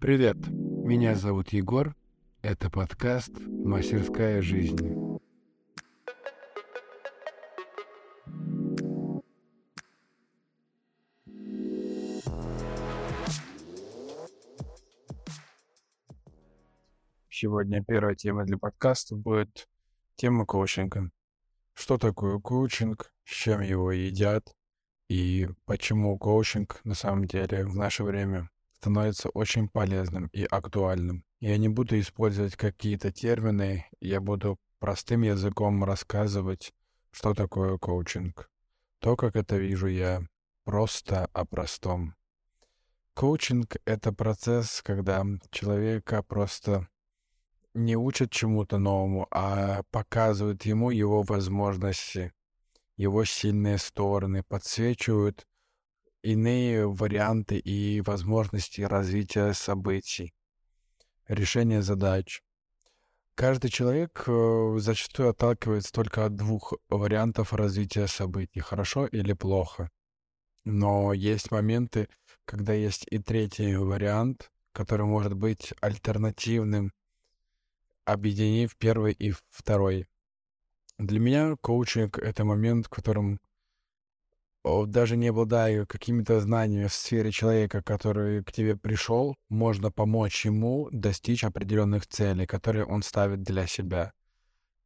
Привет, меня зовут Егор. Это подкаст «Мастерская жизнь». Сегодня первая тема для подкаста будет тема коучинга. Что такое коучинг, с чем его едят и почему коучинг на самом деле в наше время становится очень полезным и актуальным. Я не буду использовать какие-то термины, я буду простым языком рассказывать, что такое коучинг. То, как это вижу я, просто о простом. Коучинг — это процесс, когда человека просто не учат чему-то новому, а показывают ему его возможности, его сильные стороны, подсвечивают иные варианты и возможности развития событий, решения задач. Каждый человек э, зачастую отталкивается только от двух вариантов развития событий, хорошо или плохо. Но есть моменты, когда есть и третий вариант, который может быть альтернативным, объединив первый и второй. Для меня коучинг — это момент, в котором даже не обладая какими-то знаниями в сфере человека, который к тебе пришел, можно помочь ему достичь определенных целей, которые он ставит для себя.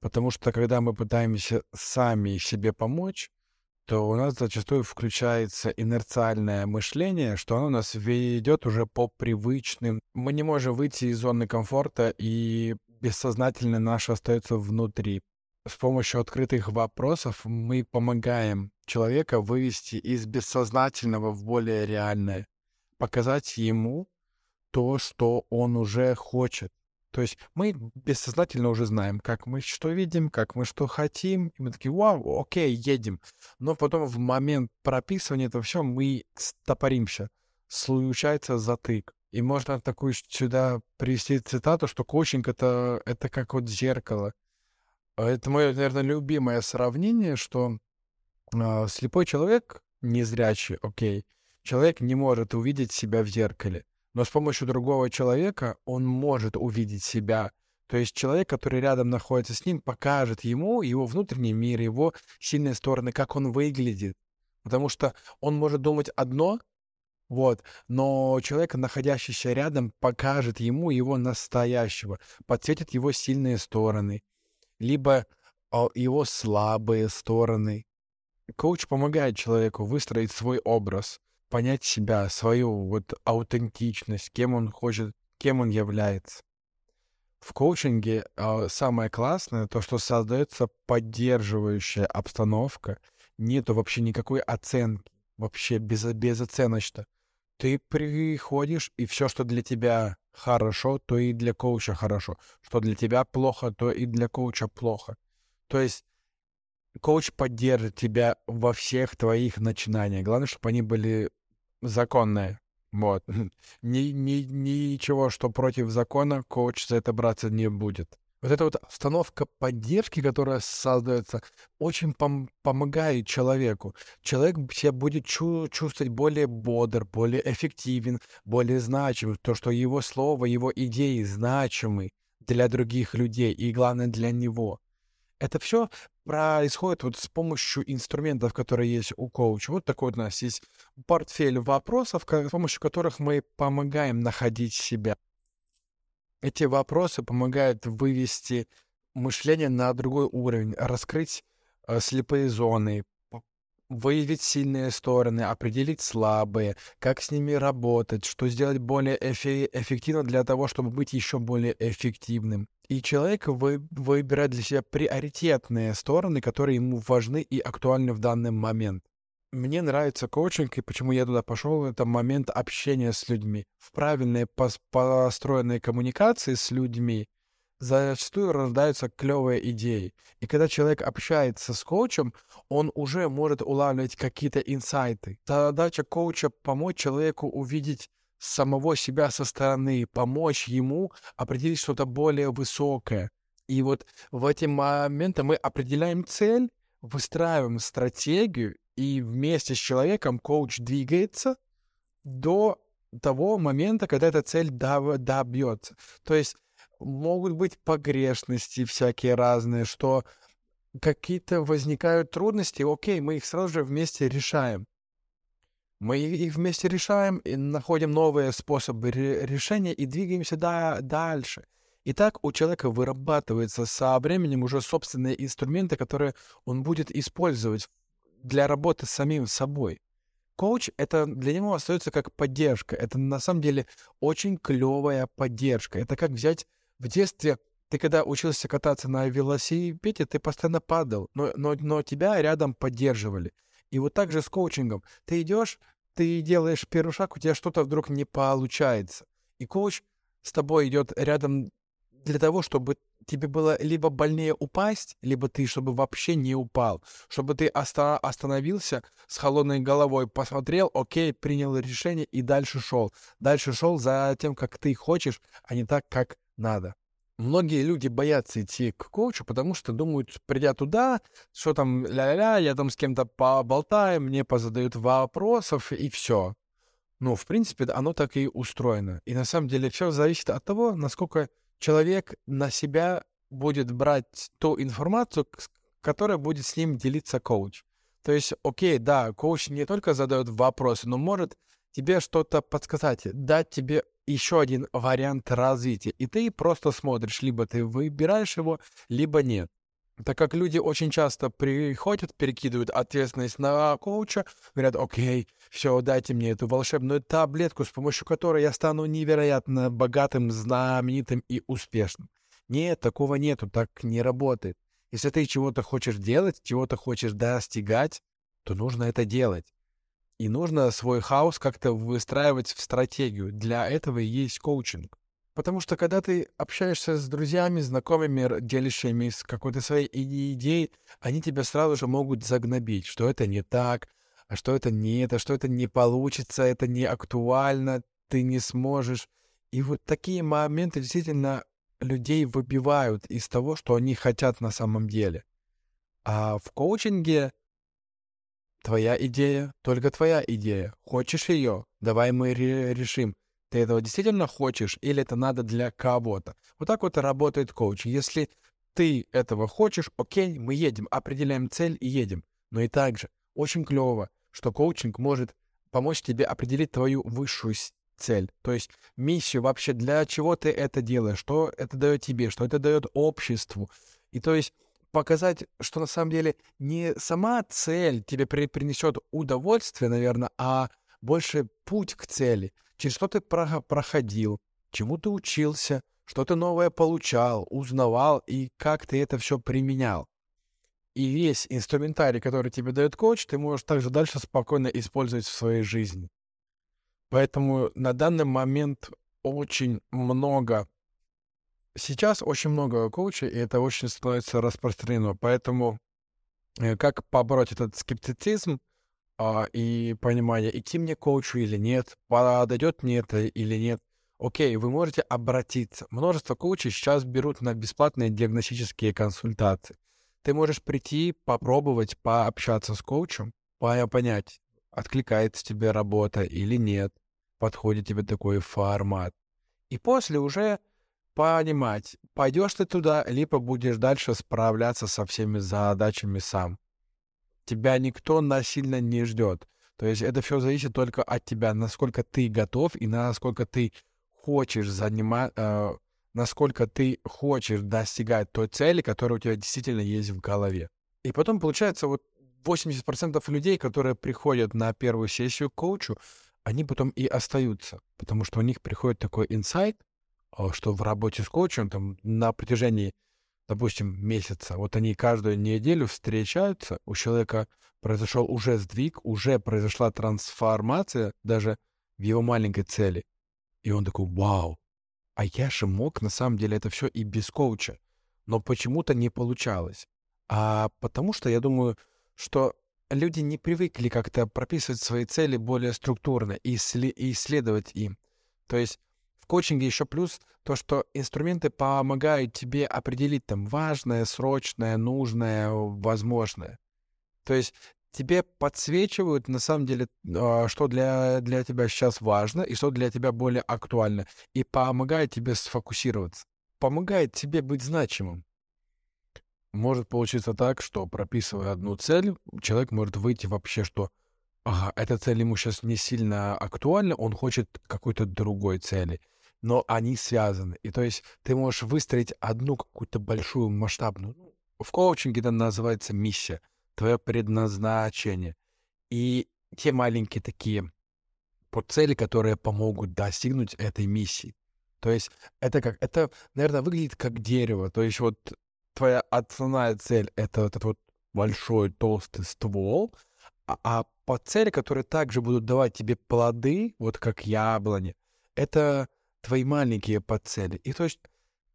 Потому что когда мы пытаемся сами себе помочь, то у нас зачастую включается инерциальное мышление, что оно нас ведет уже по привычным. Мы не можем выйти из зоны комфорта, и бессознательно наше остается внутри. С помощью открытых вопросов мы помогаем человека вывести из бессознательного в более реальное, показать ему то, что он уже хочет. То есть мы бессознательно уже знаем, как мы что видим, как мы что хотим, и мы такие, вау, окей, едем. Но потом в момент прописывания этого всего мы стопоримся. Случается затык. И можно такую сюда привести цитату, что коучинг это, это как вот зеркало. Это мое, наверное, любимое сравнение, что э, слепой человек, незрячий, окей, человек не может увидеть себя в зеркале, но с помощью другого человека он может увидеть себя. То есть человек, который рядом находится с ним, покажет ему его внутренний мир, его сильные стороны, как он выглядит. Потому что он может думать одно, вот, но человек, находящийся рядом, покажет ему его настоящего, подсветит его сильные стороны, либо а, его слабые стороны. Коуч помогает человеку выстроить свой образ, понять себя, свою вот аутентичность, кем он хочет, кем он является. В коучинге э, самое классное то, что создается поддерживающая обстановка, нету вообще никакой оценки, вообще без, безоценочно. Ты приходишь, и все, что для тебя хорошо, то и для коуча хорошо. Что для тебя плохо, то и для коуча плохо. То есть коуч поддержит тебя во всех твоих начинаниях. Главное, чтобы они были законные. Вот. Ни, ни, ничего, что против закона, коуч за это браться не будет. Вот эта вот установка поддержки, которая создается, очень пом- помогает человеку. Человек себя будет чу- чувствовать более бодр, более эффективен, более значим. То, что его слово, его идеи значимы для других людей и, главное, для него. Это все происходит вот с помощью инструментов, которые есть у коуча. Вот такой у нас есть портфель вопросов, с помощью которых мы помогаем находить себя. Эти вопросы помогают вывести мышление на другой уровень, раскрыть э, слепые зоны, выявить сильные стороны, определить слабые, как с ними работать, что сделать более эффи- эффективно для того, чтобы быть еще более эффективным. И человек вы, выбирает для себя приоритетные стороны, которые ему важны и актуальны в данный момент. Мне нравится коучинг, и почему я туда пошел, это момент общения с людьми. В правильной построенной коммуникации с людьми зачастую рождаются клевые идеи. И когда человек общается с коучем, он уже может улавливать какие-то инсайты. Задача коуча — помочь человеку увидеть самого себя со стороны, помочь ему определить что-то более высокое. И вот в эти моменты мы определяем цель, выстраиваем стратегию и вместе с человеком коуч двигается до того момента, когда эта цель добьется. То есть могут быть погрешности всякие разные, что какие-то возникают трудности, окей, мы их сразу же вместе решаем. Мы их вместе решаем и находим новые способы решения и двигаемся да дальше. И так у человека вырабатывается со временем уже собственные инструменты, которые он будет использовать для работы с самим собой. Коуч — это для него остается как поддержка. Это на самом деле очень клевая поддержка. Это как взять в детстве ты когда учился кататься на велосипеде, ты постоянно падал, но, но, но тебя рядом поддерживали. И вот так же с коучингом. Ты идешь, ты делаешь первый шаг, у тебя что-то вдруг не получается. И коуч с тобой идет рядом для того, чтобы тебе было либо больнее упасть, либо ты, чтобы вообще не упал, чтобы ты оста- остановился с холодной головой, посмотрел, окей, принял решение и дальше шел. Дальше шел за тем, как ты хочешь, а не так, как надо. Многие люди боятся идти к коучу, потому что думают, придя туда, что там ля-ля-ля, я там с кем-то поболтаю, мне позадают вопросов и все. Ну, в принципе, оно так и устроено. И на самом деле все зависит от того, насколько человек на себя будет брать ту информацию, которая будет с ним делиться коуч. То есть, окей, да, коуч не только задает вопросы, но может тебе что-то подсказать, дать тебе еще один вариант развития. И ты просто смотришь, либо ты выбираешь его, либо нет. Так как люди очень часто приходят, перекидывают ответственность на коуча, говорят, окей, все, дайте мне эту волшебную таблетку, с помощью которой я стану невероятно богатым, знаменитым и успешным. Нет, такого нету, так не работает. Если ты чего-то хочешь делать, чего-то хочешь достигать, то нужно это делать. И нужно свой хаос как-то выстраивать в стратегию. Для этого и есть коучинг. Потому что когда ты общаешься с друзьями, знакомыми, делишься с какой-то своей идеей, они тебя сразу же могут загнобить, что это не так, а что это не это, что это не получится, это не актуально, ты не сможешь. И вот такие моменты действительно людей выбивают из того, что они хотят на самом деле. А в коучинге Твоя идея, только твоя идея. Хочешь ее? Давай мы решим. Ты этого действительно хочешь или это надо для кого-то? Вот так вот работает коуч. Если ты этого хочешь, окей, мы едем, определяем цель и едем. Но и также очень клево, что коучинг может помочь тебе определить твою высшую цель, то есть миссию вообще, для чего ты это делаешь, что это дает тебе, что это дает обществу. И то есть показать, что на самом деле не сама цель тебе при принесет удовольствие, наверное, а больше путь к цели, через что ты про проходил, чему ты учился, что ты новое получал, узнавал и как ты это все применял. И весь инструментарий, который тебе дает коуч, ты можешь также дальше спокойно использовать в своей жизни. Поэтому на данный момент очень много Сейчас очень много коучей, и это очень становится распространено. Поэтому э, как побороть этот скептицизм а, и понимание, идти мне коучу или нет, подойдет мне это или нет. Окей, вы можете обратиться. Множество коучей сейчас берут на бесплатные диагностические консультации. Ты можешь прийти, попробовать пообщаться с коучем, понять, откликается тебе работа или нет, подходит тебе такой формат. И после уже понимать, пойдешь ты туда, либо будешь дальше справляться со всеми задачами сам. Тебя никто насильно не ждет. То есть это все зависит только от тебя, насколько ты готов и насколько ты хочешь занимать, э, насколько ты хочешь достигать той цели, которая у тебя действительно есть в голове. И потом получается вот 80% людей, которые приходят на первую сессию к коучу, они потом и остаются, потому что у них приходит такой инсайт, а, что в работе с коучем там на протяжении, допустим, месяца, вот они каждую неделю встречаются, у человека произошел уже сдвиг, уже произошла трансформация даже в его маленькой цели. И он такой, вау, а я же мог на самом деле это все и без коуча, но почему-то не получалось. А потому что я думаю, что люди не привыкли как-то прописывать свои цели более структурно и исследовать им. То есть коучинге еще плюс то, что инструменты помогают тебе определить там важное, срочное, нужное, возможное. То есть тебе подсвечивают, на самом деле, а, что для, для тебя сейчас важно и что для тебя более актуально, и помогает тебе сфокусироваться, помогает тебе быть значимым. Может получиться так, что прописывая одну цель, человек может выйти вообще, что ага, эта цель ему сейчас не сильно актуальна, он хочет какой-то другой цели но они связаны. И то есть ты можешь выстроить одну какую-то большую масштабную... Ну, в коучинге это называется миссия, твое предназначение. И те маленькие такие цели, которые помогут достигнуть этой миссии. То есть это как... Это, наверное, выглядит как дерево. То есть вот твоя основная цель — это вот этот вот большой толстый ствол, а, а по цели, которые также будут давать тебе плоды, вот как яблони, это твои маленькие подцели. И то есть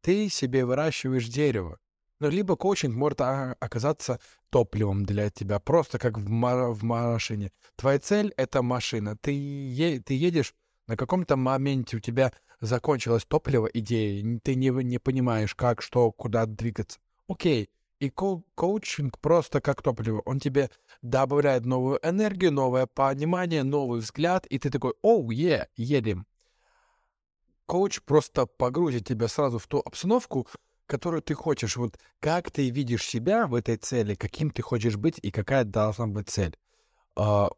ты себе выращиваешь дерево. Но либо коучинг может оказаться топливом для тебя, просто как в, ма- в машине. Твоя цель — это машина. Ты, е- ты едешь, на каком-то моменте у тебя закончилось топливо идеи, ты не, не понимаешь, как, что, куда двигаться. Окей, и ко- коучинг просто как топливо. Он тебе добавляет новую энергию, новое понимание, новый взгляд, и ты такой, оу, е, едем коуч просто погрузит тебя сразу в ту обстановку, которую ты хочешь. Вот как ты видишь себя в этой цели, каким ты хочешь быть и какая должна быть цель. А,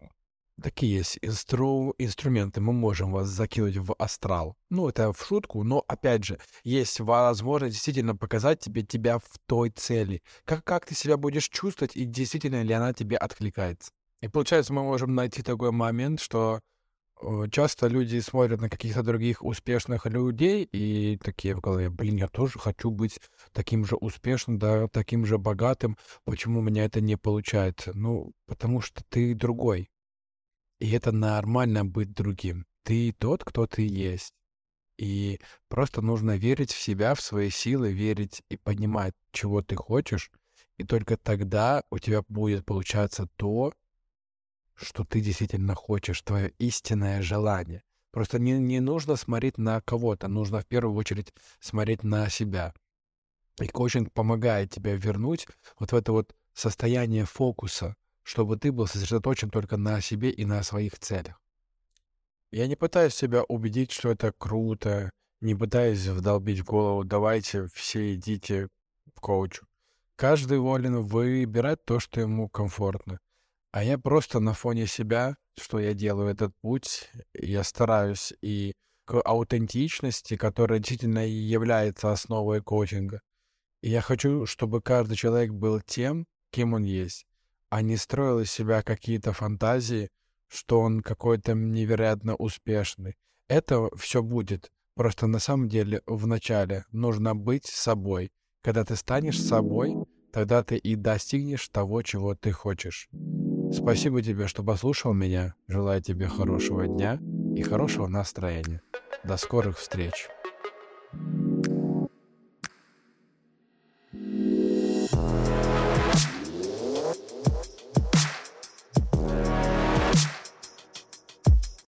такие есть инстру... инструменты. Мы можем вас закинуть в астрал. Ну, это в шутку, но, опять же, есть возможность действительно показать тебе тебя в той цели. Как, как ты себя будешь чувствовать и действительно ли она тебе откликается. И получается, мы можем найти такой момент, что часто люди смотрят на каких-то других успешных людей и такие в голове, блин, я тоже хочу быть таким же успешным, да, таким же богатым. Почему у меня это не получается? Ну, потому что ты другой. И это нормально быть другим. Ты тот, кто ты есть. И просто нужно верить в себя, в свои силы, верить и понимать, чего ты хочешь. И только тогда у тебя будет получаться то, что ты действительно хочешь, твое истинное желание. Просто не, не нужно смотреть на кого-то, нужно в первую очередь смотреть на себя. И коучинг помогает тебе вернуть вот в это вот состояние фокуса, чтобы ты был сосредоточен только на себе и на своих целях. Я не пытаюсь себя убедить, что это круто, не пытаюсь вдолбить в голову, давайте все идите в коучу. Каждый волен выбирать то, что ему комфортно. А я просто на фоне себя, что я делаю этот путь, я стараюсь и к аутентичности, которая действительно и является основой коучинга. И я хочу, чтобы каждый человек был тем, кем он есть, а не строил из себя какие-то фантазии, что он какой-то невероятно успешный. Это все будет. Просто на самом деле вначале нужно быть собой. Когда ты станешь собой, тогда ты и достигнешь того, чего ты хочешь. Спасибо тебе, что послушал меня. Желаю тебе хорошего дня и хорошего настроения. До скорых встреч. thank you